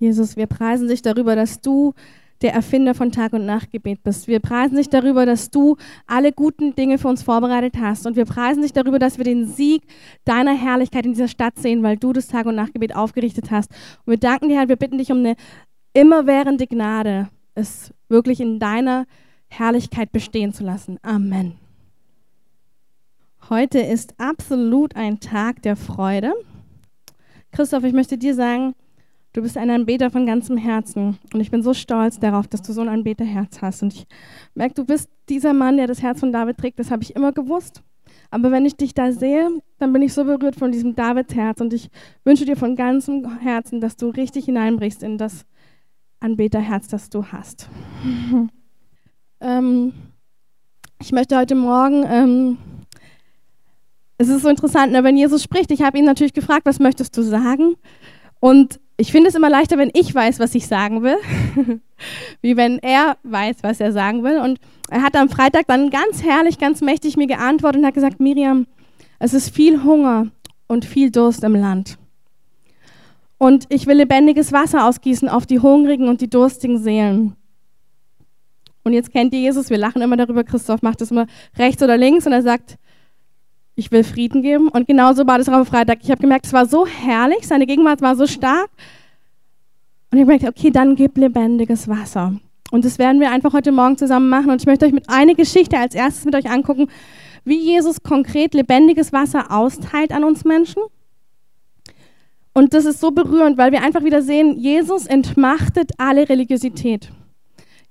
Jesus, wir preisen dich darüber, dass du der Erfinder von Tag- und Nachtgebet bist. Wir preisen dich darüber, dass du alle guten Dinge für uns vorbereitet hast. Und wir preisen dich darüber, dass wir den Sieg deiner Herrlichkeit in dieser Stadt sehen, weil du das Tag- und Nachtgebet aufgerichtet hast. Und wir danken dir, Herr, wir bitten dich um eine immerwährende Gnade, es wirklich in deiner Herrlichkeit bestehen zu lassen. Amen. Heute ist absolut ein Tag der Freude. Christoph, ich möchte dir sagen, Du bist ein Anbeter von ganzem Herzen. Und ich bin so stolz darauf, dass du so ein Anbeterherz hast. Und ich merke, du bist dieser Mann, der das Herz von David trägt. Das habe ich immer gewusst. Aber wenn ich dich da sehe, dann bin ich so berührt von diesem Davids-Herz. Und ich wünsche dir von ganzem Herzen, dass du richtig hineinbrichst in das Anbeterherz, das du hast. ähm, ich möchte heute Morgen, ähm, es ist so interessant, ne, wenn Jesus spricht, ich habe ihn natürlich gefragt, was möchtest du sagen? Und ich finde es immer leichter, wenn ich weiß, was ich sagen will, wie wenn er weiß, was er sagen will. Und er hat am Freitag dann ganz herrlich, ganz mächtig mir geantwortet und hat gesagt, Miriam, es ist viel Hunger und viel Durst im Land. Und ich will lebendiges Wasser ausgießen auf die hungrigen und die durstigen Seelen. Und jetzt kennt ihr Jesus, wir lachen immer darüber, Christoph macht das immer rechts oder links und er sagt, ich will Frieden geben. Und genauso war das auch am Freitag. Ich habe gemerkt, es war so herrlich, seine Gegenwart war so stark. Und ich merkte, okay, dann gib lebendiges Wasser. Und das werden wir einfach heute Morgen zusammen machen. Und ich möchte euch mit einer Geschichte als erstes mit euch angucken, wie Jesus konkret lebendiges Wasser austeilt an uns Menschen. Und das ist so berührend, weil wir einfach wieder sehen, Jesus entmachtet alle Religiosität.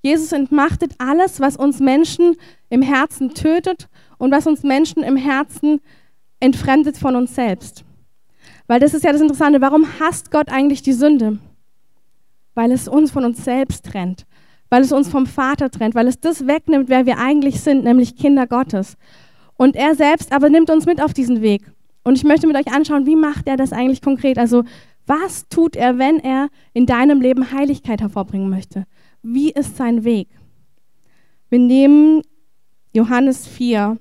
Jesus entmachtet alles, was uns Menschen im Herzen tötet und was uns Menschen im Herzen entfremdet von uns selbst. Weil das ist ja das Interessante, warum hasst Gott eigentlich die Sünde? Weil es uns von uns selbst trennt, weil es uns vom Vater trennt, weil es das wegnimmt, wer wir eigentlich sind, nämlich Kinder Gottes. Und er selbst aber nimmt uns mit auf diesen Weg. Und ich möchte mit euch anschauen, wie macht er das eigentlich konkret? Also was tut er, wenn er in deinem Leben Heiligkeit hervorbringen möchte? Wie ist sein Weg? Wir nehmen Johannes 4,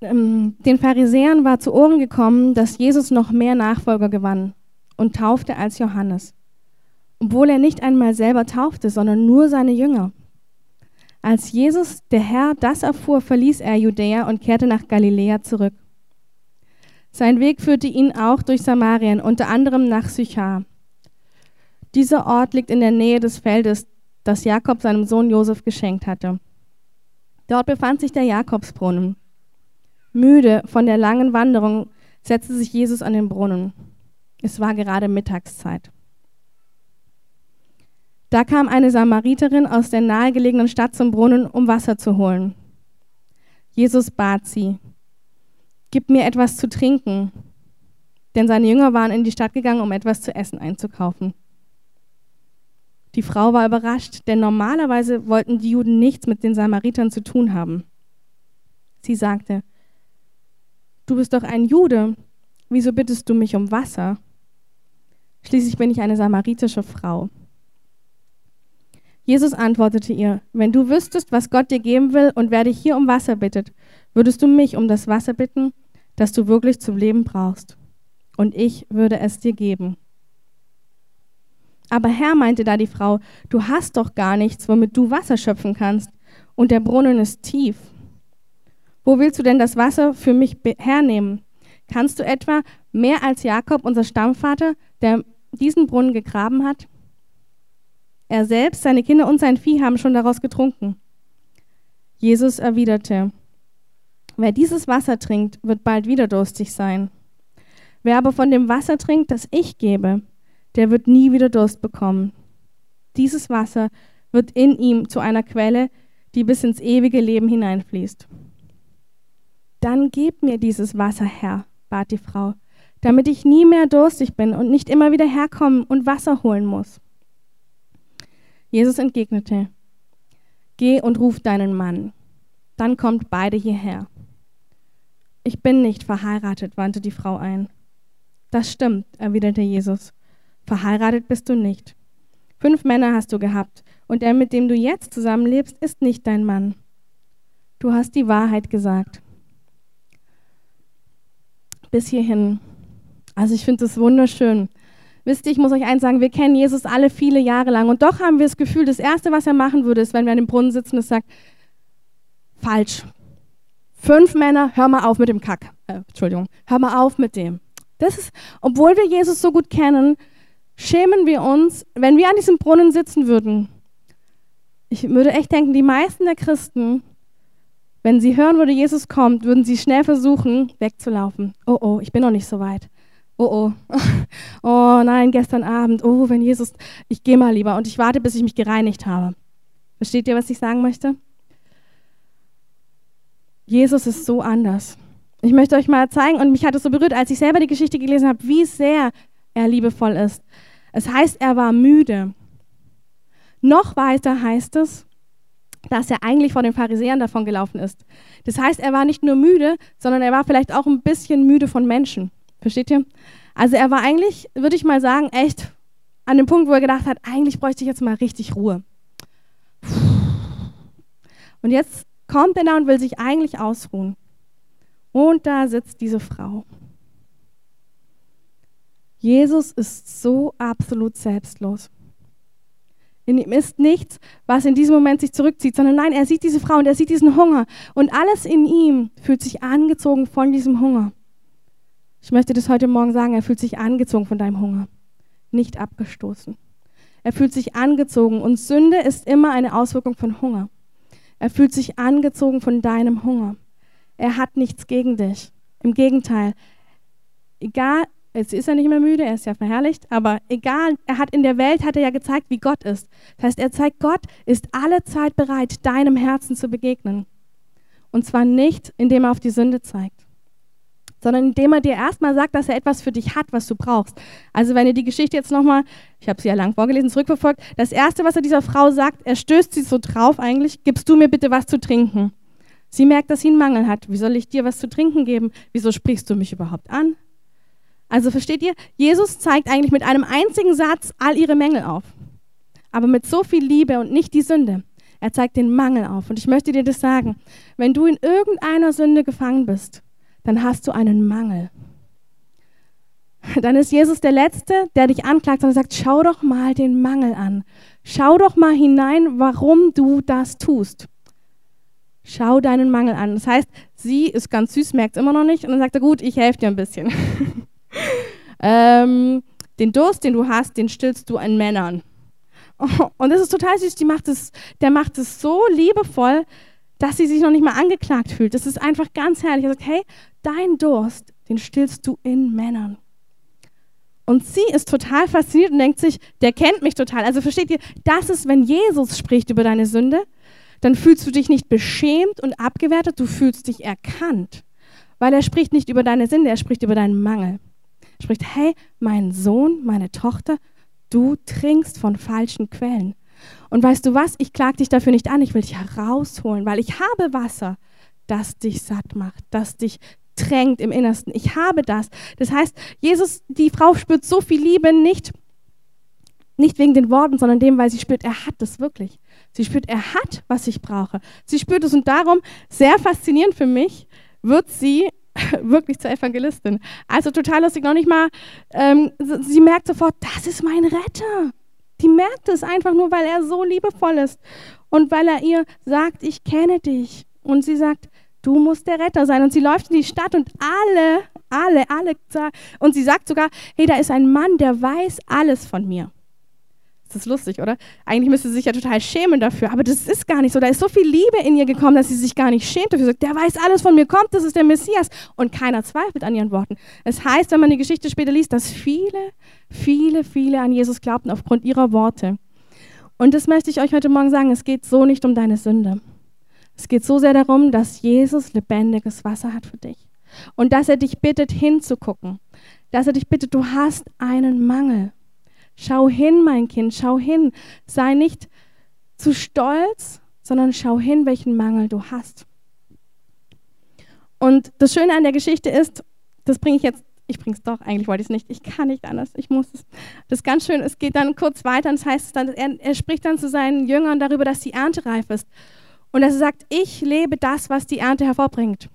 den Pharisäern war zu Ohren gekommen, dass Jesus noch mehr Nachfolger gewann und taufte als Johannes, obwohl er nicht einmal selber taufte, sondern nur seine Jünger. Als Jesus, der Herr, das erfuhr, verließ er Judäa und kehrte nach Galiläa zurück. Sein Weg führte ihn auch durch Samarien, unter anderem nach Sychar. Dieser Ort liegt in der Nähe des Feldes, das Jakob seinem Sohn Josef geschenkt hatte. Dort befand sich der Jakobsbrunnen. Müde von der langen Wanderung setzte sich Jesus an den Brunnen. Es war gerade Mittagszeit. Da kam eine Samariterin aus der nahegelegenen Stadt zum Brunnen, um Wasser zu holen. Jesus bat sie, Gib mir etwas zu trinken, denn seine Jünger waren in die Stadt gegangen, um etwas zu essen einzukaufen. Die Frau war überrascht, denn normalerweise wollten die Juden nichts mit den Samaritern zu tun haben. Sie sagte, Du bist doch ein Jude, wieso bittest du mich um Wasser? Schließlich bin ich eine samaritische Frau. Jesus antwortete ihr, wenn du wüsstest, was Gott dir geben will und wer dich hier um Wasser bittet, würdest du mich um das Wasser bitten, das du wirklich zum Leben brauchst. Und ich würde es dir geben. Aber Herr, meinte da die Frau, du hast doch gar nichts, womit du Wasser schöpfen kannst, und der Brunnen ist tief. Wo willst du denn das Wasser für mich hernehmen? Kannst du etwa mehr als Jakob, unser Stammvater, der diesen Brunnen gegraben hat? Er selbst, seine Kinder und sein Vieh haben schon daraus getrunken. Jesus erwiderte, wer dieses Wasser trinkt, wird bald wieder durstig sein. Wer aber von dem Wasser trinkt, das ich gebe, der wird nie wieder Durst bekommen. Dieses Wasser wird in ihm zu einer Quelle, die bis ins ewige Leben hineinfließt. Dann gib mir dieses Wasser, Herr, bat die Frau, damit ich nie mehr durstig bin und nicht immer wieder herkommen und Wasser holen muss. Jesus entgegnete, Geh und ruf deinen Mann, dann kommt beide hierher. Ich bin nicht verheiratet, wandte die Frau ein. Das stimmt, erwiderte Jesus. Verheiratet bist du nicht. Fünf Männer hast du gehabt, und der, mit dem du jetzt zusammenlebst, ist nicht dein Mann. du hast die Wahrheit gesagt. Bis hierhin. Also ich finde es wunderschön. Wisst ihr, ich muss euch eins sagen, wir kennen Jesus alle viele Jahre lang und doch haben wir das Gefühl, das Erste, was er machen würde, ist, wenn wir an dem Brunnen sitzen und sagt, falsch. Fünf Männer, hör mal auf mit dem Kack. Äh, Entschuldigung, hör mal auf mit dem. Das ist, obwohl wir Jesus so gut kennen, schämen wir uns, wenn wir an diesem Brunnen sitzen würden. Ich würde echt denken, die meisten der Christen, wenn sie hören würde, Jesus kommt, würden sie schnell versuchen, wegzulaufen. Oh, oh, ich bin noch nicht so weit. Oh, oh. Oh nein, gestern Abend. Oh, wenn Jesus, ich gehe mal lieber und ich warte, bis ich mich gereinigt habe. Versteht ihr, was ich sagen möchte? Jesus ist so anders. Ich möchte euch mal zeigen, und mich hat es so berührt, als ich selber die Geschichte gelesen habe, wie sehr er liebevoll ist. Es heißt, er war müde. Noch weiter heißt es, dass er eigentlich vor den Pharisäern davon gelaufen ist. Das heißt, er war nicht nur müde, sondern er war vielleicht auch ein bisschen müde von Menschen. Versteht ihr? Also er war eigentlich, würde ich mal sagen, echt an dem Punkt, wo er gedacht hat, eigentlich bräuchte ich jetzt mal richtig Ruhe. Und jetzt kommt er da und will sich eigentlich ausruhen. Und da sitzt diese Frau. Jesus ist so absolut selbstlos. In ihm ist nichts, was in diesem Moment sich zurückzieht, sondern nein, er sieht diese Frau und er sieht diesen Hunger. Und alles in ihm fühlt sich angezogen von diesem Hunger. Ich möchte das heute Morgen sagen, er fühlt sich angezogen von deinem Hunger, nicht abgestoßen. Er fühlt sich angezogen und Sünde ist immer eine Auswirkung von Hunger. Er fühlt sich angezogen von deinem Hunger. Er hat nichts gegen dich. Im Gegenteil, egal, Jetzt ist er nicht mehr müde, er ist ja verherrlicht, aber egal, er hat in der Welt hat er ja gezeigt, wie Gott ist. Das heißt, er zeigt, Gott ist alle Zeit bereit, deinem Herzen zu begegnen. Und zwar nicht, indem er auf die Sünde zeigt, sondern indem er dir erstmal sagt, dass er etwas für dich hat, was du brauchst. Also wenn ihr die Geschichte jetzt nochmal, ich habe sie ja lang vorgelesen, zurückverfolgt, das Erste, was er dieser Frau sagt, er stößt sie so drauf eigentlich, gibst du mir bitte was zu trinken. Sie merkt, dass sie einen Mangel hat. Wie soll ich dir was zu trinken geben? Wieso sprichst du mich überhaupt an? Also versteht ihr, Jesus zeigt eigentlich mit einem einzigen Satz all ihre Mängel auf. Aber mit so viel Liebe und nicht die Sünde. Er zeigt den Mangel auf. Und ich möchte dir das sagen. Wenn du in irgendeiner Sünde gefangen bist, dann hast du einen Mangel. Dann ist Jesus der Letzte, der dich anklagt und sagt, schau doch mal den Mangel an. Schau doch mal hinein, warum du das tust. Schau deinen Mangel an. Das heißt, sie ist ganz süß, merkt es immer noch nicht. Und dann sagt er, gut, ich helfe dir ein bisschen. ähm, den Durst, den du hast, den stillst du an Männern. Und das ist total süß. Die macht es, der macht es so liebevoll, dass sie sich noch nicht mal angeklagt fühlt. Das ist einfach ganz herrlich. Er sagt, hey, dein Durst, den stillst du in Männern. Und sie ist total fasziniert und denkt sich, der kennt mich total. Also versteht ihr, das ist, wenn Jesus spricht über deine Sünde, dann fühlst du dich nicht beschämt und abgewertet, du fühlst dich erkannt. Weil er spricht nicht über deine Sünde, er spricht über deinen Mangel spricht, hey, mein Sohn, meine Tochter, du trinkst von falschen Quellen. Und weißt du was, ich klag dich dafür nicht an, ich will dich herausholen, weil ich habe Wasser, das dich satt macht, das dich tränkt im Innersten. Ich habe das. Das heißt, Jesus, die Frau spürt so viel Liebe nicht, nicht wegen den Worten, sondern dem, weil sie spürt, er hat es wirklich. Sie spürt, er hat, was ich brauche. Sie spürt es und darum, sehr faszinierend für mich, wird sie wirklich zur Evangelistin. Also total lustig, noch nicht mal, ähm, sie merkt sofort, das ist mein Retter. Die merkt es einfach nur, weil er so liebevoll ist und weil er ihr sagt, ich kenne dich. Und sie sagt, du musst der Retter sein. Und sie läuft in die Stadt und alle, alle, alle, und sie sagt sogar, hey, da ist ein Mann, der weiß alles von mir. Das ist lustig, oder? Eigentlich müsste sie sich ja total schämen dafür, aber das ist gar nicht so. Da ist so viel Liebe in ihr gekommen, dass sie sich gar nicht schämt dafür. Sagt, der weiß alles von mir, kommt, das ist der Messias. Und keiner zweifelt an ihren Worten. Es heißt, wenn man die Geschichte später liest, dass viele, viele, viele an Jesus glaubten aufgrund ihrer Worte. Und das möchte ich euch heute Morgen sagen, es geht so nicht um deine Sünde. Es geht so sehr darum, dass Jesus lebendiges Wasser hat für dich. Und dass er dich bittet, hinzugucken. Dass er dich bittet, du hast einen Mangel. Schau hin, mein Kind, schau hin. Sei nicht zu stolz, sondern schau hin, welchen Mangel du hast. Und das Schöne an der Geschichte ist, das bringe ich jetzt, ich bringe es doch, eigentlich wollte ich es nicht, ich kann nicht anders, ich muss es. Das ist ganz schön, es geht dann kurz weiter und das heißt dann, er, er spricht dann zu seinen Jüngern darüber, dass die Ernte reif ist. Und er sagt, ich lebe das, was die Ernte hervorbringt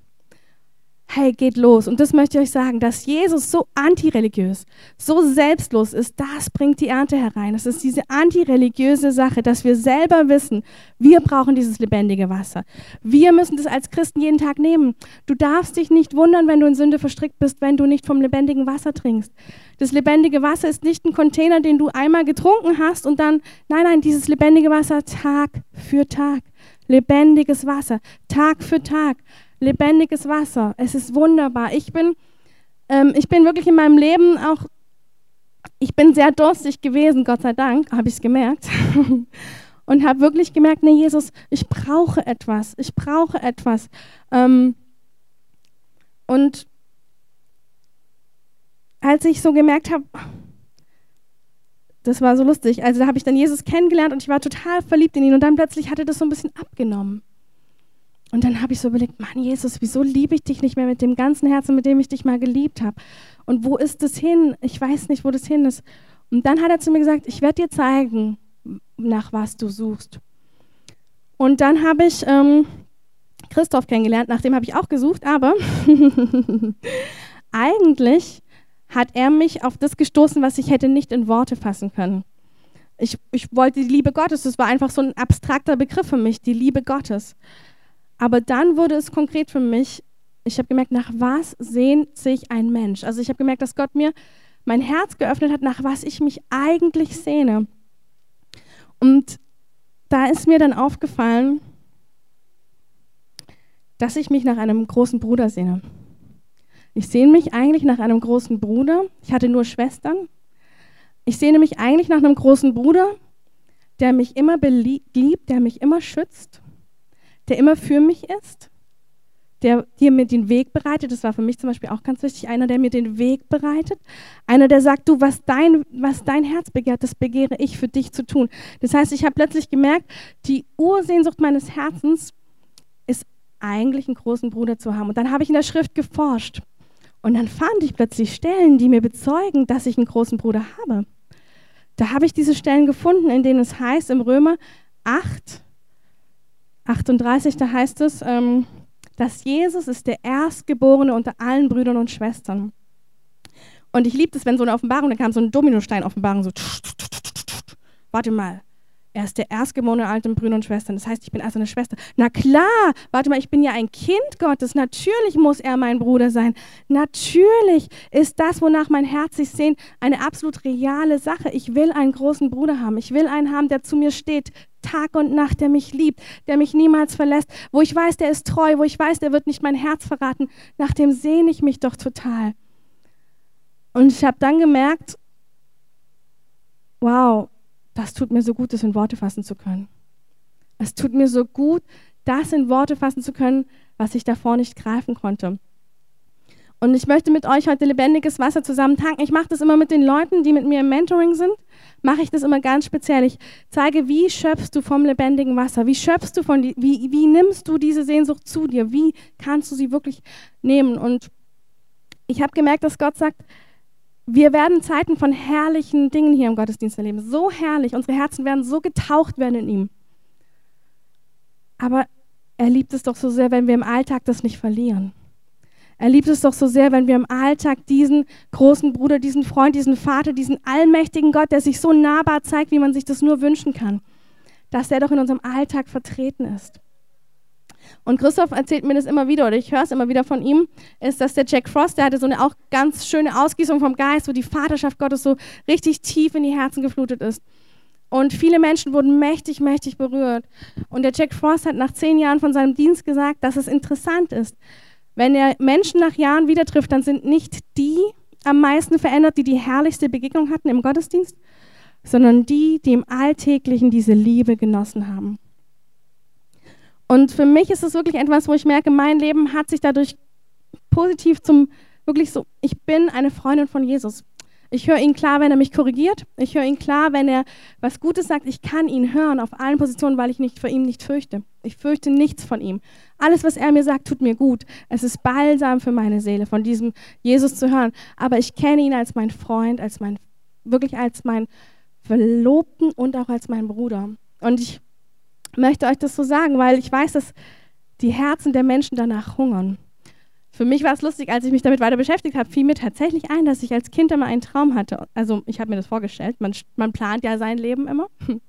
hey, geht los. Und das möchte ich euch sagen, dass Jesus so antireligiös, so selbstlos ist, das bringt die Ernte herein. Es ist diese antireligiöse Sache, dass wir selber wissen, wir brauchen dieses lebendige Wasser. Wir müssen das als Christen jeden Tag nehmen. Du darfst dich nicht wundern, wenn du in Sünde verstrickt bist, wenn du nicht vom lebendigen Wasser trinkst. Das lebendige Wasser ist nicht ein Container, den du einmal getrunken hast und dann, nein, nein, dieses lebendige Wasser Tag für Tag. Lebendiges Wasser, Tag für Tag lebendiges Wasser. Es ist wunderbar. Ich bin, ähm, ich bin wirklich in meinem Leben auch, ich bin sehr durstig gewesen, Gott sei Dank, habe ich es gemerkt. und habe wirklich gemerkt, nee, Jesus, ich brauche etwas, ich brauche etwas. Ähm, und als ich so gemerkt habe, das war so lustig, also da habe ich dann Jesus kennengelernt und ich war total verliebt in ihn und dann plötzlich hatte das so ein bisschen abgenommen. Und dann habe ich so überlegt, Mann, Jesus, wieso liebe ich dich nicht mehr mit dem ganzen Herzen, mit dem ich dich mal geliebt habe? Und wo ist das hin? Ich weiß nicht, wo das hin ist. Und dann hat er zu mir gesagt, ich werde dir zeigen, nach was du suchst. Und dann habe ich ähm, Christoph kennengelernt, nach dem habe ich auch gesucht, aber eigentlich hat er mich auf das gestoßen, was ich hätte nicht in Worte fassen können. Ich, ich wollte die Liebe Gottes, das war einfach so ein abstrakter Begriff für mich, die Liebe Gottes. Aber dann wurde es konkret für mich. Ich habe gemerkt, nach was sehnt sich ein Mensch? Also ich habe gemerkt, dass Gott mir mein Herz geöffnet hat, nach was ich mich eigentlich sehne. Und da ist mir dann aufgefallen, dass ich mich nach einem großen Bruder sehne. Ich sehne mich eigentlich nach einem großen Bruder. Ich hatte nur Schwestern. Ich sehne mich eigentlich nach einem großen Bruder, der mich immer beliebt, der mich immer schützt, der immer für mich ist, der dir mir den Weg bereitet. Das war für mich zum Beispiel auch ganz wichtig. Einer, der mir den Weg bereitet. Einer, der sagt, du, was dein, was dein Herz begehrt, das begehre ich für dich zu tun. Das heißt, ich habe plötzlich gemerkt, die Ursehnsucht meines Herzens ist eigentlich einen großen Bruder zu haben. Und dann habe ich in der Schrift geforscht. Und dann fand ich plötzlich Stellen, die mir bezeugen, dass ich einen großen Bruder habe. Da habe ich diese Stellen gefunden, in denen es heißt im Römer 8, 38, da heißt es, ähm, dass Jesus ist der Erstgeborene unter allen Brüdern und Schwestern. Und ich liebe das, wenn so eine Offenbarung, da kam so eine Dominostein-Offenbarung, so, warte mal, er ist der Erstgeborene alten Brüder und Schwestern. Das heißt, ich bin also eine Schwester. Na klar, warte mal, ich bin ja ein Kind Gottes. Natürlich muss er mein Bruder sein. Natürlich ist das, wonach mein Herz sich sehnt, eine absolut reale Sache. Ich will einen großen Bruder haben. Ich will einen haben, der zu mir steht, Tag und Nacht, der mich liebt, der mich niemals verlässt, wo ich weiß, der ist treu, wo ich weiß, der wird nicht mein Herz verraten. Nach dem sehne ich mich doch total. Und ich habe dann gemerkt, wow, das tut mir so gut, das in Worte fassen zu können. Es tut mir so gut, das in Worte fassen zu können, was ich davor nicht greifen konnte. Und ich möchte mit euch heute lebendiges Wasser zusammen tanken. Ich mache das immer mit den Leuten, die mit mir im Mentoring sind. Mache ich das immer ganz speziell. Ich zeige, wie schöpfst du vom lebendigen Wasser? Wie schöpfst du von, wie, wie nimmst du diese Sehnsucht zu dir? Wie kannst du sie wirklich nehmen? Und ich habe gemerkt, dass Gott sagt, wir werden Zeiten von herrlichen Dingen hier im Gottesdienst erleben. So herrlich. Unsere Herzen werden so getaucht werden in ihm. Aber er liebt es doch so sehr, wenn wir im Alltag das nicht verlieren. Er liebt es doch so sehr, wenn wir im Alltag diesen großen Bruder, diesen Freund, diesen Vater, diesen allmächtigen Gott, der sich so nahbar zeigt, wie man sich das nur wünschen kann, dass er doch in unserem Alltag vertreten ist. Und Christoph erzählt mir das immer wieder, oder ich höre es immer wieder von ihm, ist, dass der Jack Frost, der hatte so eine auch ganz schöne Ausgießung vom Geist, wo die Vaterschaft Gottes so richtig tief in die Herzen geflutet ist. Und viele Menschen wurden mächtig, mächtig berührt. Und der Jack Frost hat nach zehn Jahren von seinem Dienst gesagt, dass es interessant ist. Wenn er Menschen nach Jahren wieder trifft, dann sind nicht die am meisten verändert, die die herrlichste Begegnung hatten im Gottesdienst, sondern die, die im Alltäglichen diese Liebe genossen haben. Und für mich ist es wirklich etwas, wo ich merke, mein Leben hat sich dadurch positiv zum, wirklich so, ich bin eine Freundin von Jesus. Ich höre ihn klar, wenn er mich korrigiert. Ich höre ihn klar, wenn er was Gutes sagt. Ich kann ihn hören auf allen Positionen, weil ich nicht vor ihm nicht fürchte. Ich fürchte nichts von ihm. Alles, was er mir sagt, tut mir gut. Es ist balsam für meine Seele, von diesem Jesus zu hören. Aber ich kenne ihn als mein Freund, als mein, wirklich als mein Verlobten und auch als mein Bruder. Und ich möchte euch das so sagen, weil ich weiß, dass die Herzen der Menschen danach hungern. Für mich war es lustig, als ich mich damit weiter beschäftigt habe, fiel mir tatsächlich ein, dass ich als Kind immer einen Traum hatte. Also ich habe mir das vorgestellt, man, man plant ja sein Leben immer.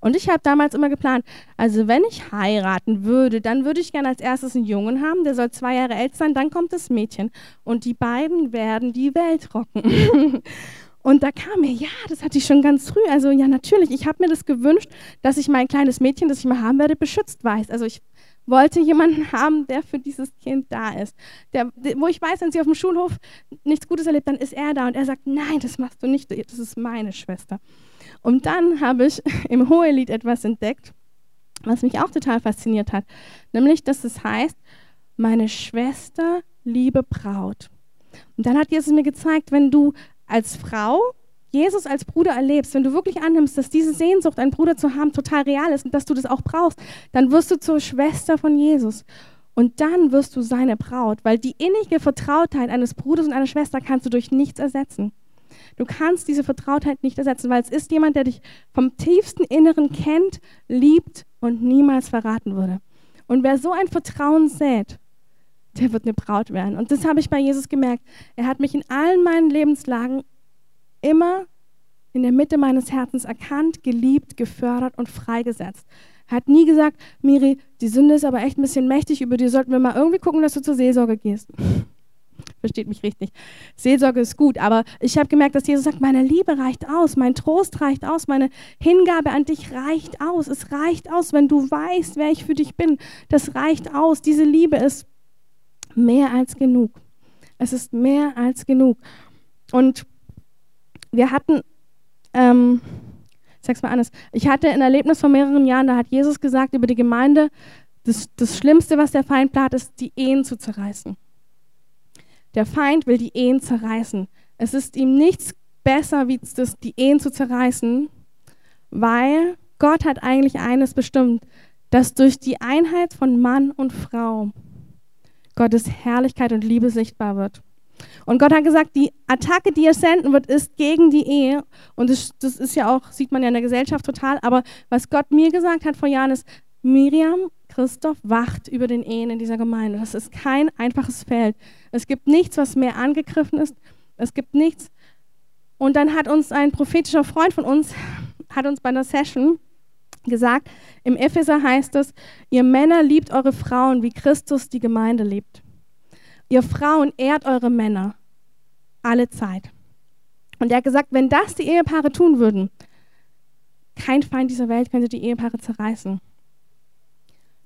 Und ich habe damals immer geplant, also wenn ich heiraten würde, dann würde ich gerne als erstes einen Jungen haben, der soll zwei Jahre älter sein, dann kommt das Mädchen. Und die beiden werden die Welt rocken. Und da kam mir, ja, das hatte ich schon ganz früh. Also ja, natürlich, ich habe mir das gewünscht, dass ich mein kleines Mädchen, das ich mal haben werde, beschützt weiß. Also ich wollte jemanden haben, der für dieses Kind da ist. Der, wo ich weiß, wenn sie auf dem Schulhof nichts Gutes erlebt, dann ist er da und er sagt, nein, das machst du nicht, das ist meine Schwester. Und dann habe ich im Hohelied etwas entdeckt, was mich auch total fasziniert hat, nämlich, dass es heißt, meine Schwester, liebe Braut. Und dann hat Jesus mir gezeigt, wenn du als Frau Jesus als Bruder erlebst, wenn du wirklich annimmst, dass diese Sehnsucht, einen Bruder zu haben, total real ist und dass du das auch brauchst, dann wirst du zur Schwester von Jesus. Und dann wirst du seine Braut, weil die innige Vertrautheit eines Bruders und einer Schwester kannst du durch nichts ersetzen. Du kannst diese Vertrautheit nicht ersetzen, weil es ist jemand, der dich vom tiefsten Inneren kennt, liebt und niemals verraten würde. Und wer so ein Vertrauen sät, der wird eine Braut werden. Und das habe ich bei Jesus gemerkt. Er hat mich in allen meinen Lebenslagen immer in der Mitte meines Herzens erkannt, geliebt, gefördert und freigesetzt. Er hat nie gesagt, Miri, die Sünde ist aber echt ein bisschen mächtig, über die sollten wir mal irgendwie gucken, dass du zur Seelsorge gehst. Versteht mich richtig. Seelsorge ist gut, aber ich habe gemerkt, dass Jesus sagt, meine Liebe reicht aus, mein Trost reicht aus, meine Hingabe an dich reicht aus. Es reicht aus, wenn du weißt, wer ich für dich bin. Das reicht aus. Diese Liebe ist mehr als genug. Es ist mehr als genug. Und wir hatten, ähm, ich sag's mal anders, ich hatte ein Erlebnis vor mehreren Jahren, da hat Jesus gesagt über die Gemeinde, das, das Schlimmste, was der Feind plant, ist, die Ehen zu zerreißen. Der Feind will die Ehen zerreißen. Es ist ihm nichts besser, wie das, die Ehen zu zerreißen, weil Gott hat eigentlich eines bestimmt, dass durch die Einheit von Mann und Frau Gottes Herrlichkeit und Liebe sichtbar wird. Und Gott hat gesagt, die Attacke, die er senden wird, ist gegen die Ehe. Und das, das ist ja auch, sieht man ja in der Gesellschaft total. Aber was Gott mir gesagt hat vor Jahren ist, Miriam, Christoph wacht über den Ehen in dieser Gemeinde. Das ist kein einfaches Feld. Es gibt nichts, was mehr angegriffen ist. Es gibt nichts. Und dann hat uns ein prophetischer Freund von uns, hat uns bei einer Session gesagt, im Epheser heißt es, ihr Männer liebt eure Frauen, wie Christus die Gemeinde liebt. Ihr Frauen ehrt eure Männer alle Zeit. Und er hat gesagt, wenn das die Ehepaare tun würden, kein Feind dieser Welt könnte die Ehepaare zerreißen.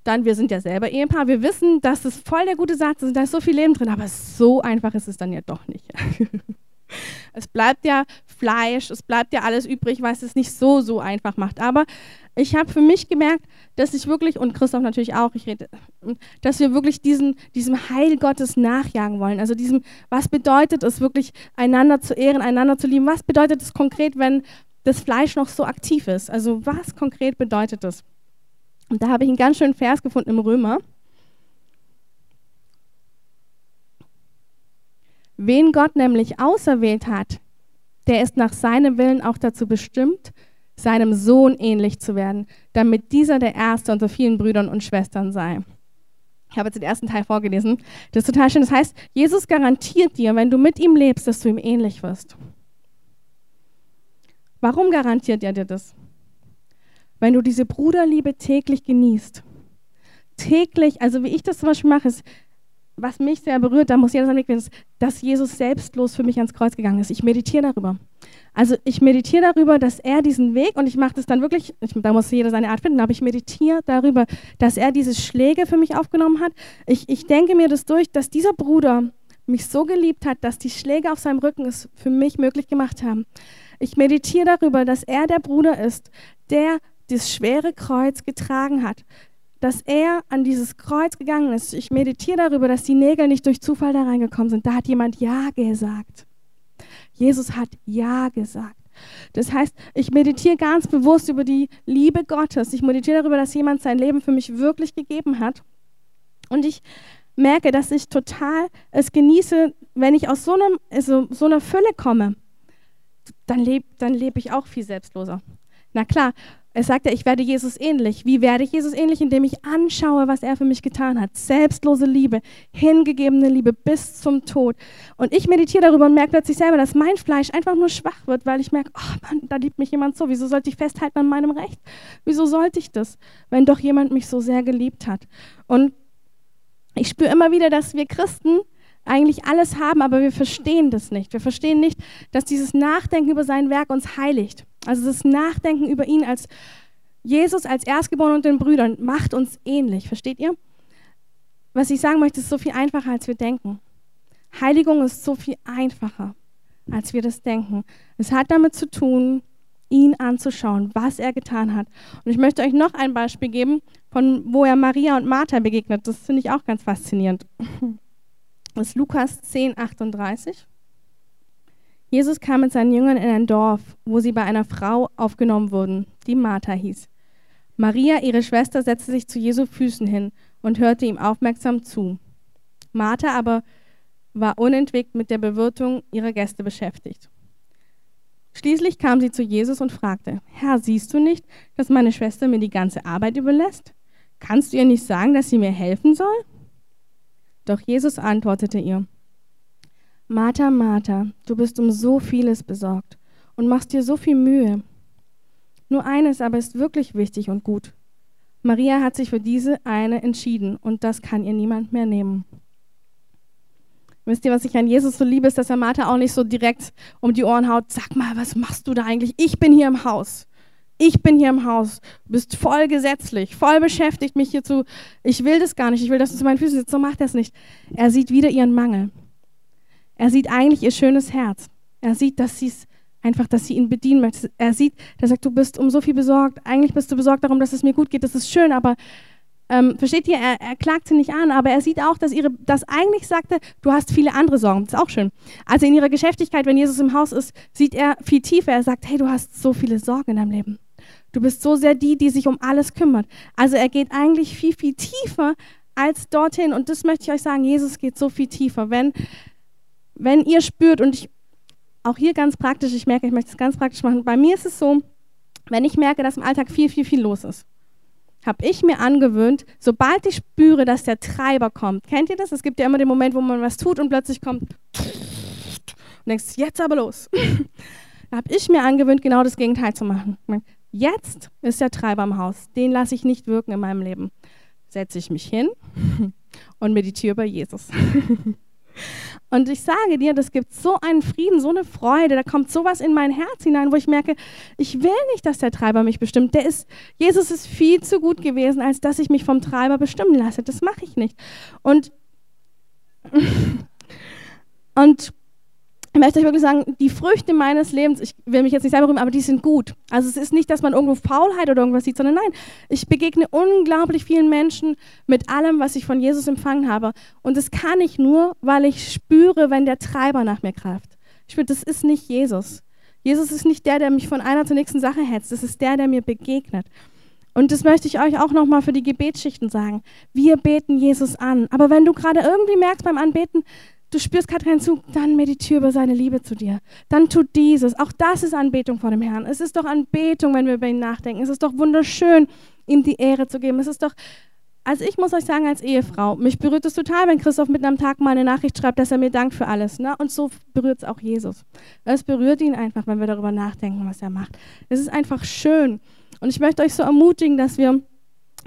Dann, wir sind ja selber Ehepaar, wir wissen, dass es voll der gute Satz ist, da ist so viel Leben drin, aber so einfach ist es dann ja doch nicht. es bleibt ja Fleisch, es bleibt ja alles übrig, was es nicht so, so einfach macht. Aber ich habe für mich gemerkt, dass ich wirklich, und Christoph natürlich auch, ich rede, dass wir wirklich diesen, diesem Heil Gottes nachjagen wollen. Also diesem, was bedeutet es wirklich, einander zu ehren, einander zu lieben? Was bedeutet es konkret, wenn das Fleisch noch so aktiv ist? Also was konkret bedeutet es? Und da habe ich einen ganz schönen Vers gefunden im Römer. Wen Gott nämlich auserwählt hat, der ist nach seinem Willen auch dazu bestimmt, seinem Sohn ähnlich zu werden, damit dieser der Erste unter vielen Brüdern und Schwestern sei. Ich habe jetzt den ersten Teil vorgelesen. Das ist total schön. Das heißt, Jesus garantiert dir, wenn du mit ihm lebst, dass du ihm ähnlich wirst. Warum garantiert er dir das? Wenn du diese Bruderliebe täglich genießt. Täglich, also wie ich das zum Beispiel mache, ist, was mich sehr berührt, da muss jeder sagen, ist, dass Jesus selbstlos für mich ans Kreuz gegangen ist. Ich meditiere darüber. Also ich meditiere darüber, dass er diesen Weg, und ich mache das dann wirklich, ich, da muss jeder seine Art finden, aber ich meditiere darüber, dass er diese Schläge für mich aufgenommen hat. Ich, ich denke mir das durch, dass dieser Bruder mich so geliebt hat, dass die Schläge auf seinem Rücken es für mich möglich gemacht haben. Ich meditiere darüber, dass er der Bruder ist, der das schwere Kreuz getragen hat, dass er an dieses Kreuz gegangen ist. Ich meditiere darüber, dass die Nägel nicht durch Zufall da reingekommen sind. Da hat jemand Ja gesagt. Jesus hat Ja gesagt. Das heißt, ich meditiere ganz bewusst über die Liebe Gottes. Ich meditiere darüber, dass jemand sein Leben für mich wirklich gegeben hat. Und ich merke, dass ich total es genieße, wenn ich aus so, einem, also so einer Fülle komme, dann lebe dann leb ich auch viel selbstloser. Na klar, Er sagt ja, ich werde Jesus ähnlich. Wie werde ich Jesus ähnlich? Indem ich anschaue, was er für mich getan hat. Selbstlose Liebe, hingegebene Liebe bis zum Tod. Und ich meditiere darüber und merke plötzlich selber, dass mein Fleisch einfach nur schwach wird, weil ich merke, oh Mann, da liebt mich jemand so. Wieso sollte ich festhalten an meinem Recht? Wieso sollte ich das, wenn doch jemand mich so sehr geliebt hat? Und ich spüre immer wieder, dass wir Christen eigentlich alles haben, aber wir verstehen das nicht. Wir verstehen nicht, dass dieses Nachdenken über sein Werk uns heiligt. Also das Nachdenken über ihn als Jesus, als Erstgeboren und den Brüdern macht uns ähnlich. Versteht ihr? Was ich sagen möchte, ist so viel einfacher, als wir denken. Heiligung ist so viel einfacher, als wir das denken. Es hat damit zu tun, ihn anzuschauen, was er getan hat. Und ich möchte euch noch ein Beispiel geben, von wo er Maria und Martha begegnet. Das finde ich auch ganz faszinierend. Das ist Lukas 10, 38. Jesus kam mit seinen Jüngern in ein Dorf, wo sie bei einer Frau aufgenommen wurden, die Martha hieß. Maria, ihre Schwester, setzte sich zu Jesu Füßen hin und hörte ihm aufmerksam zu. Martha aber war unentwegt mit der Bewirtung ihrer Gäste beschäftigt. Schließlich kam sie zu Jesus und fragte, Herr, siehst du nicht, dass meine Schwester mir die ganze Arbeit überlässt? Kannst du ihr nicht sagen, dass sie mir helfen soll? Doch Jesus antwortete ihr, Martha, Martha, du bist um so vieles besorgt und machst dir so viel Mühe. Nur eines aber ist wirklich wichtig und gut. Maria hat sich für diese eine entschieden und das kann ihr niemand mehr nehmen. Wisst ihr, was ich an Jesus so liebe, ist, dass er Martha auch nicht so direkt um die Ohren haut. Sag mal, was machst du da eigentlich? Ich bin hier im Haus. Ich bin hier im Haus. Du bist voll gesetzlich, voll beschäftigt, mich hier zu. Ich will das gar nicht. Ich will, dass du zu meinen Füßen sitzt. So macht er es nicht. Er sieht wieder ihren Mangel. Er sieht eigentlich ihr schönes Herz. Er sieht, dass sie es einfach, dass sie ihn bedienen möchte. Er sieht, er sagt, du bist um so viel besorgt. Eigentlich bist du besorgt darum, dass es mir gut geht. Das ist schön, aber ähm, versteht ihr, er, er, klagt sie nicht an, aber er sieht auch, dass ihre, das eigentlich sagte, du hast viele andere Sorgen. Das ist auch schön. Also in ihrer Geschäftigkeit, wenn Jesus im Haus ist, sieht er viel tiefer. Er sagt, hey, du hast so viele Sorgen in deinem Leben. Du bist so sehr die, die sich um alles kümmert. Also er geht eigentlich viel, viel tiefer als dorthin. Und das möchte ich euch sagen, Jesus geht so viel tiefer. Wenn wenn ihr spürt, und ich, auch hier ganz praktisch, ich merke, ich möchte es ganz praktisch machen, bei mir ist es so, wenn ich merke, dass im Alltag viel, viel, viel los ist, habe ich mir angewöhnt, sobald ich spüre, dass der Treiber kommt, kennt ihr das? Es gibt ja immer den Moment, wo man was tut und plötzlich kommt und denkst, jetzt aber los. da habe ich mir angewöhnt, genau das Gegenteil zu machen. Jetzt ist der Treiber im Haus, den lasse ich nicht wirken in meinem Leben. Setze ich mich hin und meditiere bei Jesus. Und ich sage dir, das gibt so einen Frieden, so eine Freude, da kommt sowas in mein Herz hinein, wo ich merke, ich will nicht, dass der Treiber mich bestimmt. Der ist, Jesus ist viel zu gut gewesen, als dass ich mich vom Treiber bestimmen lasse. Das mache ich nicht. Und, und ich möchte euch wirklich sagen, die Früchte meines Lebens, ich will mich jetzt nicht selber rühmen, aber die sind gut. Also es ist nicht, dass man irgendwo Faulheit oder irgendwas sieht, sondern nein, ich begegne unglaublich vielen Menschen mit allem, was ich von Jesus empfangen habe. Und das kann ich nur, weil ich spüre, wenn der Treiber nach mir greift. Ich spüre, das ist nicht Jesus. Jesus ist nicht der, der mich von einer zur nächsten Sache hetzt. Das ist der, der mir begegnet. Und das möchte ich euch auch nochmal für die Gebetsschichten sagen. Wir beten Jesus an. Aber wenn du gerade irgendwie merkst beim Anbeten, du spürst gerade keinen Zug, dann meditiere über seine Liebe zu dir. Dann tut dieses. Auch das ist Anbetung vor dem Herrn. Es ist doch Anbetung, wenn wir über ihn nachdenken. Es ist doch wunderschön, ihm die Ehre zu geben. Es ist doch, also ich muss euch sagen, als Ehefrau, mich berührt es total, wenn Christoph mitten am Tag mal eine Nachricht schreibt, dass er mir dankt für alles. Ne? Und so berührt es auch Jesus. Es berührt ihn einfach, wenn wir darüber nachdenken, was er macht. Es ist einfach schön. Und ich möchte euch so ermutigen, dass wir,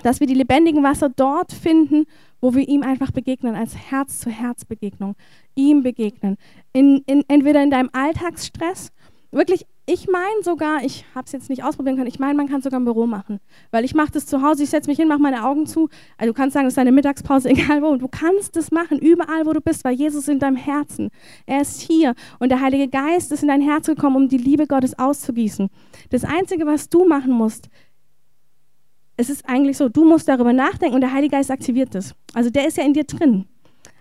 dass wir die lebendigen Wasser dort finden, wo wir ihm einfach begegnen, als Herz-zu-Herz-Begegnung, ihm begegnen. In, in, entweder in deinem Alltagsstress, wirklich, ich meine sogar, ich habe es jetzt nicht ausprobieren können, ich meine, man kann es sogar im Büro machen. Weil ich mache das zu Hause, ich setze mich hin, mache meine Augen zu. Also du kannst sagen, es ist deine Mittagspause, egal wo. Und du kannst das machen, überall, wo du bist, weil Jesus ist in deinem Herzen. Er ist hier und der Heilige Geist ist in dein Herz gekommen, um die Liebe Gottes auszugießen. Das Einzige, was du machen musst, es ist eigentlich so, du musst darüber nachdenken und der Heilige Geist aktiviert das. Also der ist ja in dir drin.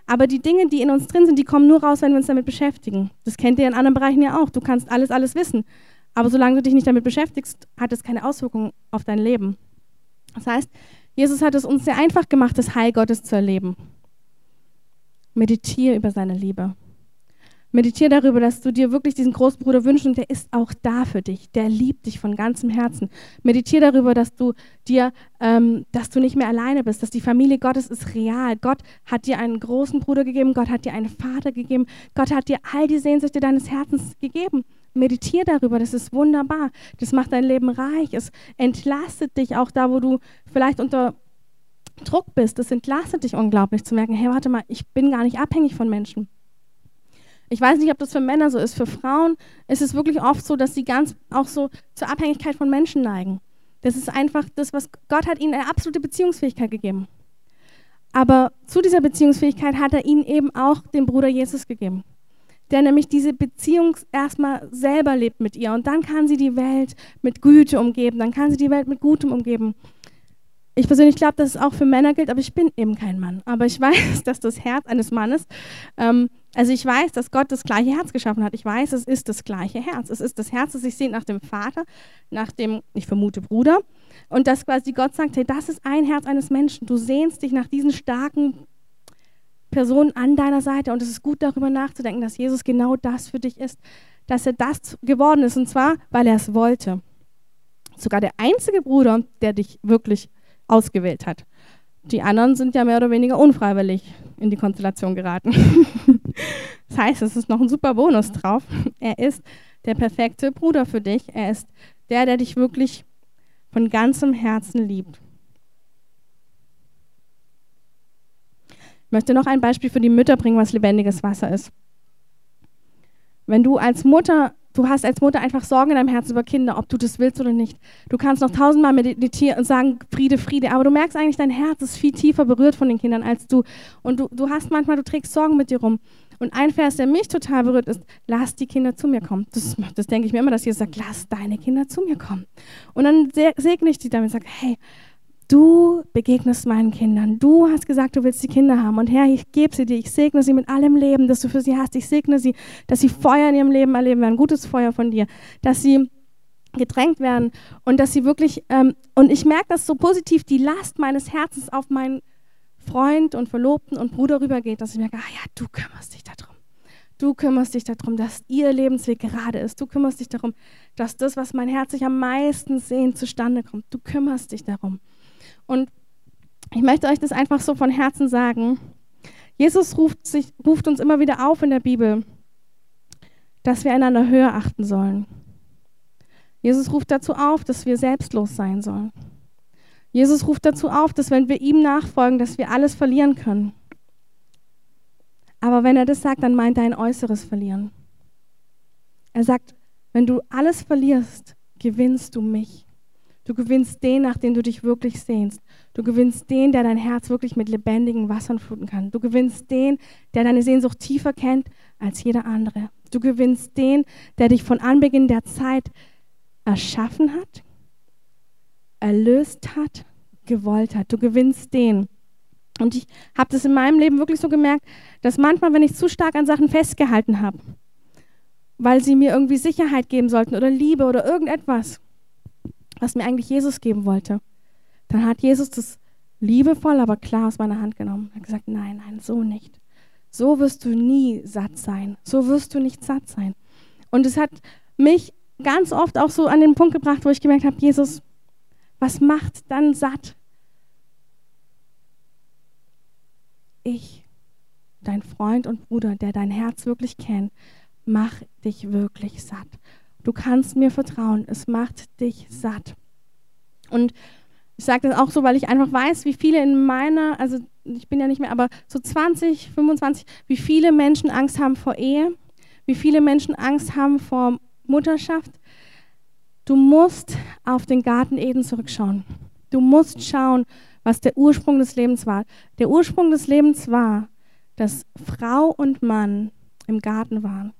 Aber die Dinge, die in uns drin sind, die kommen nur raus, wenn wir uns damit beschäftigen. Das kennt ihr in anderen Bereichen ja auch. Du kannst alles, alles wissen. Aber solange du dich nicht damit beschäftigst, hat es keine Auswirkungen auf dein Leben. Das heißt, Jesus hat es uns sehr einfach gemacht, das Heil Gottes zu erleben. Meditiere über seine Liebe. Meditiere darüber, dass du dir wirklich diesen großen Bruder wünschst und der ist auch da für dich. Der liebt dich von ganzem Herzen. Meditiere darüber, dass du dir, ähm, dass du nicht mehr alleine bist, dass die Familie Gottes ist real. Gott hat dir einen großen Bruder gegeben, Gott hat dir einen Vater gegeben, Gott hat dir all die Sehnsüchte deines Herzens gegeben. Meditiere darüber, das ist wunderbar. Das macht dein Leben reich. Es entlastet dich auch da, wo du vielleicht unter Druck bist. Das entlastet dich unglaublich zu merken, hey, warte mal, ich bin gar nicht abhängig von Menschen. Ich weiß nicht, ob das für Männer so ist. Für Frauen ist es wirklich oft so, dass sie ganz auch so zur Abhängigkeit von Menschen neigen. Das ist einfach das, was Gott hat ihnen eine absolute Beziehungsfähigkeit gegeben. Aber zu dieser Beziehungsfähigkeit hat er ihnen eben auch den Bruder Jesus gegeben, der nämlich diese Beziehung erstmal selber lebt mit ihr. Und dann kann sie die Welt mit Güte umgeben, dann kann sie die Welt mit Gutem umgeben. Ich persönlich glaube, dass es auch für Männer gilt, aber ich bin eben kein Mann. Aber ich weiß, dass das Herz eines Mannes ähm, also ich weiß, dass Gott das gleiche Herz geschaffen hat. Ich weiß, es ist das gleiche Herz. Es ist das Herz, das sich sehnt nach dem Vater, nach dem, ich vermute, Bruder. Und dass quasi Gott sagt, hey, das ist ein Herz eines Menschen. Du sehnst dich nach diesen starken Personen an deiner Seite. Und es ist gut, darüber nachzudenken, dass Jesus genau das für dich ist. Dass er das geworden ist. Und zwar, weil er es wollte. Sogar der einzige Bruder, der dich wirklich ausgewählt hat. Die anderen sind ja mehr oder weniger unfreiwillig in die Konstellation geraten. das heißt, es ist noch ein super Bonus drauf. Er ist der perfekte Bruder für dich. Er ist der, der dich wirklich von ganzem Herzen liebt. Ich möchte noch ein Beispiel für die Mütter bringen, was lebendiges Wasser ist. Wenn du als Mutter Du hast als Mutter einfach Sorgen in deinem Herzen über Kinder, ob du das willst oder nicht. Du kannst noch tausendmal meditieren und sagen, Friede, Friede, aber du merkst eigentlich, dein Herz ist viel tiefer berührt von den Kindern als du. Und du, du hast manchmal, du trägst Sorgen mit dir rum. Und ein Vers, der mich total berührt, ist, lass die Kinder zu mir kommen. Das, das denke ich mir immer, dass Jesus sagt, lass deine Kinder zu mir kommen. Und dann segne ich die damit und sage, hey, Du begegnest meinen Kindern. Du hast gesagt, du willst die Kinder haben. Und Herr, ich gebe sie dir. Ich segne sie mit allem Leben, das du für sie hast. Ich segne sie, dass sie Feuer in ihrem Leben erleben werden, gutes Feuer von dir. Dass sie gedrängt werden und dass sie wirklich, ähm, und ich merke das so positiv, die Last meines Herzens auf meinen Freund und Verlobten und Bruder rübergeht, dass ich merke, ah ja, du kümmerst dich darum. Du kümmerst dich darum, dass ihr Lebensweg gerade ist. Du kümmerst dich darum, dass das, was mein Herz sich am meisten sehnt, zustande kommt. Du kümmerst dich darum. Und ich möchte euch das einfach so von Herzen sagen. Jesus ruft, sich, ruft uns immer wieder auf in der Bibel, dass wir einander höher achten sollen. Jesus ruft dazu auf, dass wir selbstlos sein sollen. Jesus ruft dazu auf, dass wenn wir ihm nachfolgen, dass wir alles verlieren können. Aber wenn er das sagt, dann meint er ein äußeres Verlieren. Er sagt, wenn du alles verlierst, gewinnst du mich. Du gewinnst den, nach dem du dich wirklich sehnst. Du gewinnst den, der dein Herz wirklich mit lebendigen Wassern fluten kann. Du gewinnst den, der deine Sehnsucht tiefer kennt als jeder andere. Du gewinnst den, der dich von Anbeginn der Zeit erschaffen hat, erlöst hat, gewollt hat. Du gewinnst den. Und ich habe das in meinem Leben wirklich so gemerkt, dass manchmal, wenn ich zu stark an Sachen festgehalten habe, weil sie mir irgendwie Sicherheit geben sollten oder Liebe oder irgendetwas, was mir eigentlich Jesus geben wollte. Dann hat Jesus das liebevoll, aber klar aus meiner Hand genommen. Er hat gesagt, nein, nein, so nicht. So wirst du nie satt sein. So wirst du nicht satt sein. Und es hat mich ganz oft auch so an den Punkt gebracht, wo ich gemerkt habe, Jesus, was macht dann satt? Ich, dein Freund und Bruder, der dein Herz wirklich kennt, mach dich wirklich satt. Du kannst mir vertrauen, es macht dich satt. Und ich sage das auch so, weil ich einfach weiß, wie viele in meiner, also ich bin ja nicht mehr, aber so 20, 25, wie viele Menschen Angst haben vor Ehe, wie viele Menschen Angst haben vor Mutterschaft. Du musst auf den Garten Eden zurückschauen. Du musst schauen, was der Ursprung des Lebens war. Der Ursprung des Lebens war, dass Frau und Mann im Garten waren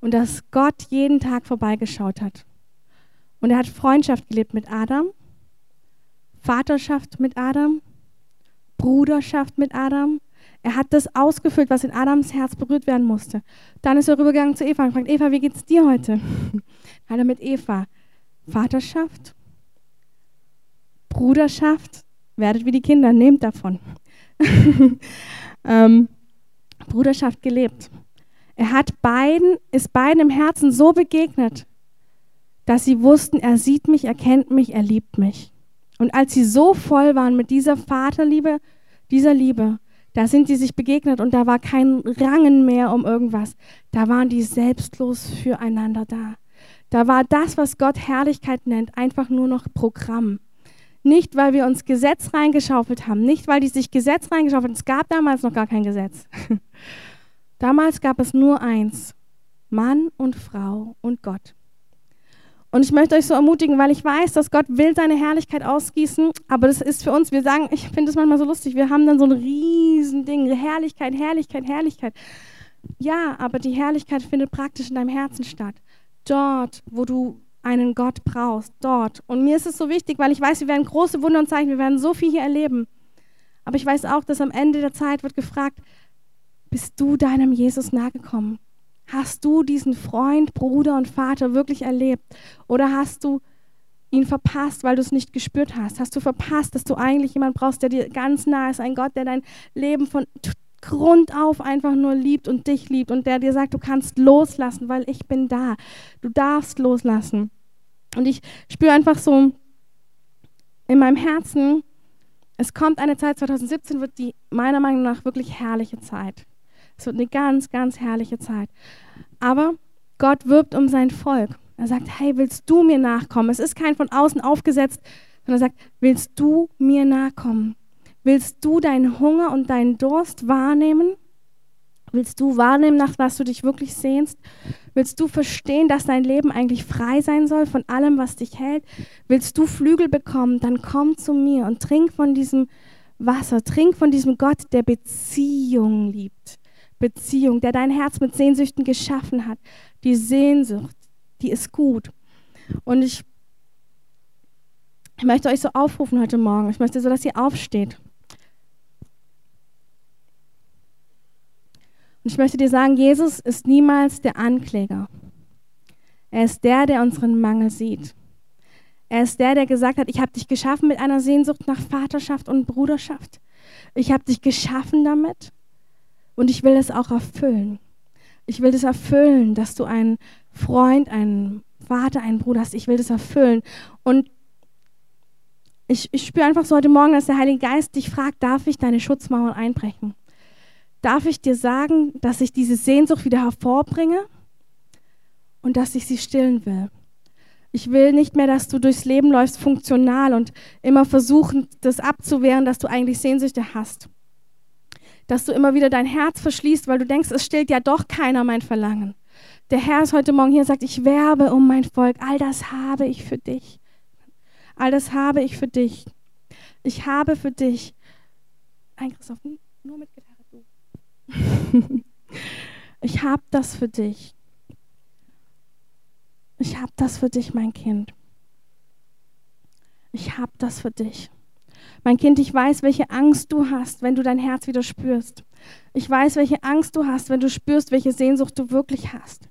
und dass Gott jeden Tag vorbeigeschaut hat. Und er hat Freundschaft gelebt mit Adam, Vaterschaft mit Adam, Bruderschaft mit Adam. Er hat das ausgefüllt, was in Adams Herz berührt werden musste. Dann ist er rübergegangen zu Eva und fragt, Eva, wie geht's dir heute? hat er mit Eva Vaterschaft, Bruderschaft, werdet wie die Kinder, nehmt davon. ähm, Bruderschaft gelebt. Er hat beiden, ist beiden im Herzen so begegnet, dass sie wussten, er sieht mich, er kennt mich, er liebt mich. Und als sie so voll waren mit dieser Vaterliebe, dieser Liebe, da sind sie sich begegnet und da war kein Rangen mehr um irgendwas. Da waren die selbstlos füreinander da. Da war das, was Gott Herrlichkeit nennt, einfach nur noch Programm. Nicht, weil wir uns Gesetz reingeschaufelt haben, nicht, weil die sich Gesetz reingeschaufelt haben. Es gab damals noch gar kein Gesetz. damals gab es nur eins, Mann und Frau und Gott. Und ich möchte euch so ermutigen, weil ich weiß, dass Gott will seine Herrlichkeit ausgießen, aber das ist für uns, wir sagen, ich finde es manchmal so lustig, wir haben dann so ein Riesending, Herrlichkeit, Herrlichkeit, Herrlichkeit. Ja, aber die Herrlichkeit findet praktisch in deinem Herzen statt. Dort, wo du einen Gott brauchst, dort. Und mir ist es so wichtig, weil ich weiß, wir werden große Wunder und Zeichen, wir werden so viel hier erleben. Aber ich weiß auch, dass am Ende der Zeit wird gefragt, bist du deinem Jesus nahegekommen? Hast du diesen Freund, Bruder und Vater wirklich erlebt? Oder hast du ihn verpasst, weil du es nicht gespürt hast? Hast du verpasst, dass du eigentlich jemanden brauchst, der dir ganz nah ist? Ein Gott, der dein Leben von Grund auf einfach nur liebt und dich liebt und der dir sagt, du kannst loslassen, weil ich bin da. Du darfst loslassen. Und ich spüre einfach so in meinem Herzen, es kommt eine Zeit, 2017 wird die meiner Meinung nach wirklich herrliche Zeit. Es wird eine ganz, ganz herrliche Zeit. Aber Gott wirbt um sein Volk. Er sagt, hey, willst du mir nachkommen? Es ist kein von außen aufgesetzt, sondern er sagt, willst du mir nachkommen? Willst du deinen Hunger und deinen Durst wahrnehmen? Willst du wahrnehmen, nach was du dich wirklich sehnst? Willst du verstehen, dass dein Leben eigentlich frei sein soll von allem, was dich hält? Willst du Flügel bekommen? Dann komm zu mir und trink von diesem Wasser. Trink von diesem Gott, der Beziehung liebt. Beziehung, der dein Herz mit Sehnsüchten geschaffen hat. Die Sehnsucht, die ist gut. Und ich, möchte euch so aufrufen heute Morgen. Ich möchte so, dass ihr aufsteht. Und ich möchte dir sagen, Jesus ist niemals der Ankläger. Er ist der, der unseren Mangel sieht. Er ist der, der gesagt hat, ich habe dich geschaffen mit einer Sehnsucht nach Vaterschaft und Bruderschaft. Ich habe dich geschaffen damit und ich will es auch erfüllen. Ich will das erfüllen, dass du einen Freund, einen Vater, einen Bruder hast. Ich will das erfüllen. Und ich, ich spüre einfach so heute Morgen, dass der Heilige Geist dich fragt, darf ich deine Schutzmauern einbrechen? darf ich dir sagen, dass ich diese Sehnsucht wieder hervorbringe und dass ich sie stillen will. Ich will nicht mehr, dass du durchs Leben läufst funktional und immer versuchen, das abzuwehren, dass du eigentlich Sehnsüchte hast. Dass du immer wieder dein Herz verschließt, weil du denkst, es stillt ja doch keiner mein Verlangen. Der Herr ist heute Morgen hier und sagt, ich werbe um mein Volk. All das habe ich für dich. All das habe ich für dich. Ich habe für dich. Ein Christoph, nur mit Gitarre. ich habe das für dich. Ich habe das für dich, mein Kind. Ich habe das für dich. Mein Kind, ich weiß, welche Angst du hast, wenn du dein Herz wieder spürst. Ich weiß, welche Angst du hast, wenn du spürst, welche Sehnsucht du wirklich hast.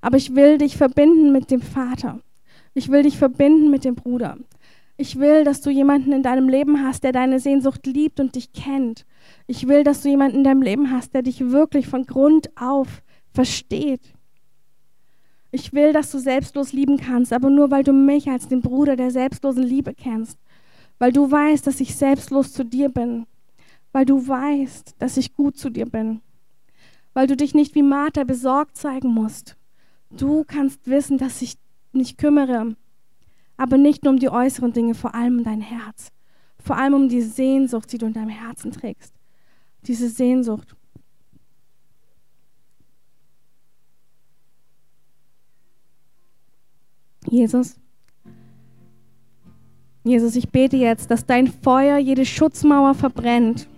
Aber ich will dich verbinden mit dem Vater. Ich will dich verbinden mit dem Bruder. Ich will, dass du jemanden in deinem Leben hast, der deine Sehnsucht liebt und dich kennt ich will, dass du jemanden in deinem Leben hast, der dich wirklich von Grund auf versteht. Ich will, dass du selbstlos lieben kannst, aber nur weil du mich als den Bruder der selbstlosen Liebe kennst. Weil du weißt, dass ich selbstlos zu dir bin. Weil du weißt, dass ich gut zu dir bin. Weil du dich nicht wie Martha besorgt zeigen musst. Du kannst wissen, dass ich mich kümmere, aber nicht nur um die äußeren Dinge, vor allem um dein Herz. Vor allem um die Sehnsucht, die du in deinem Herzen trägst diese Sehnsucht. Jesus, Jesus, ich bete jetzt, dass dein Feuer jede Schutzmauer verbrennt,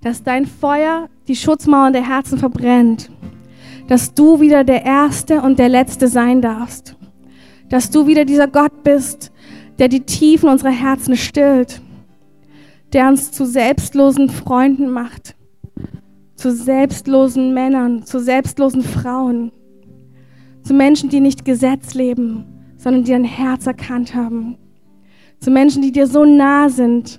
dass dein Feuer die Schutzmauern der Herzen verbrennt, dass du wieder der Erste und der Letzte sein darfst, dass du wieder dieser Gott bist, der die Tiefen unserer Herzen stillt. Der uns zu selbstlosen Freunden macht, zu selbstlosen Männern, zu selbstlosen Frauen, zu Menschen, die nicht Gesetz leben, sondern die ein Herz erkannt haben, zu Menschen, die dir so nah sind,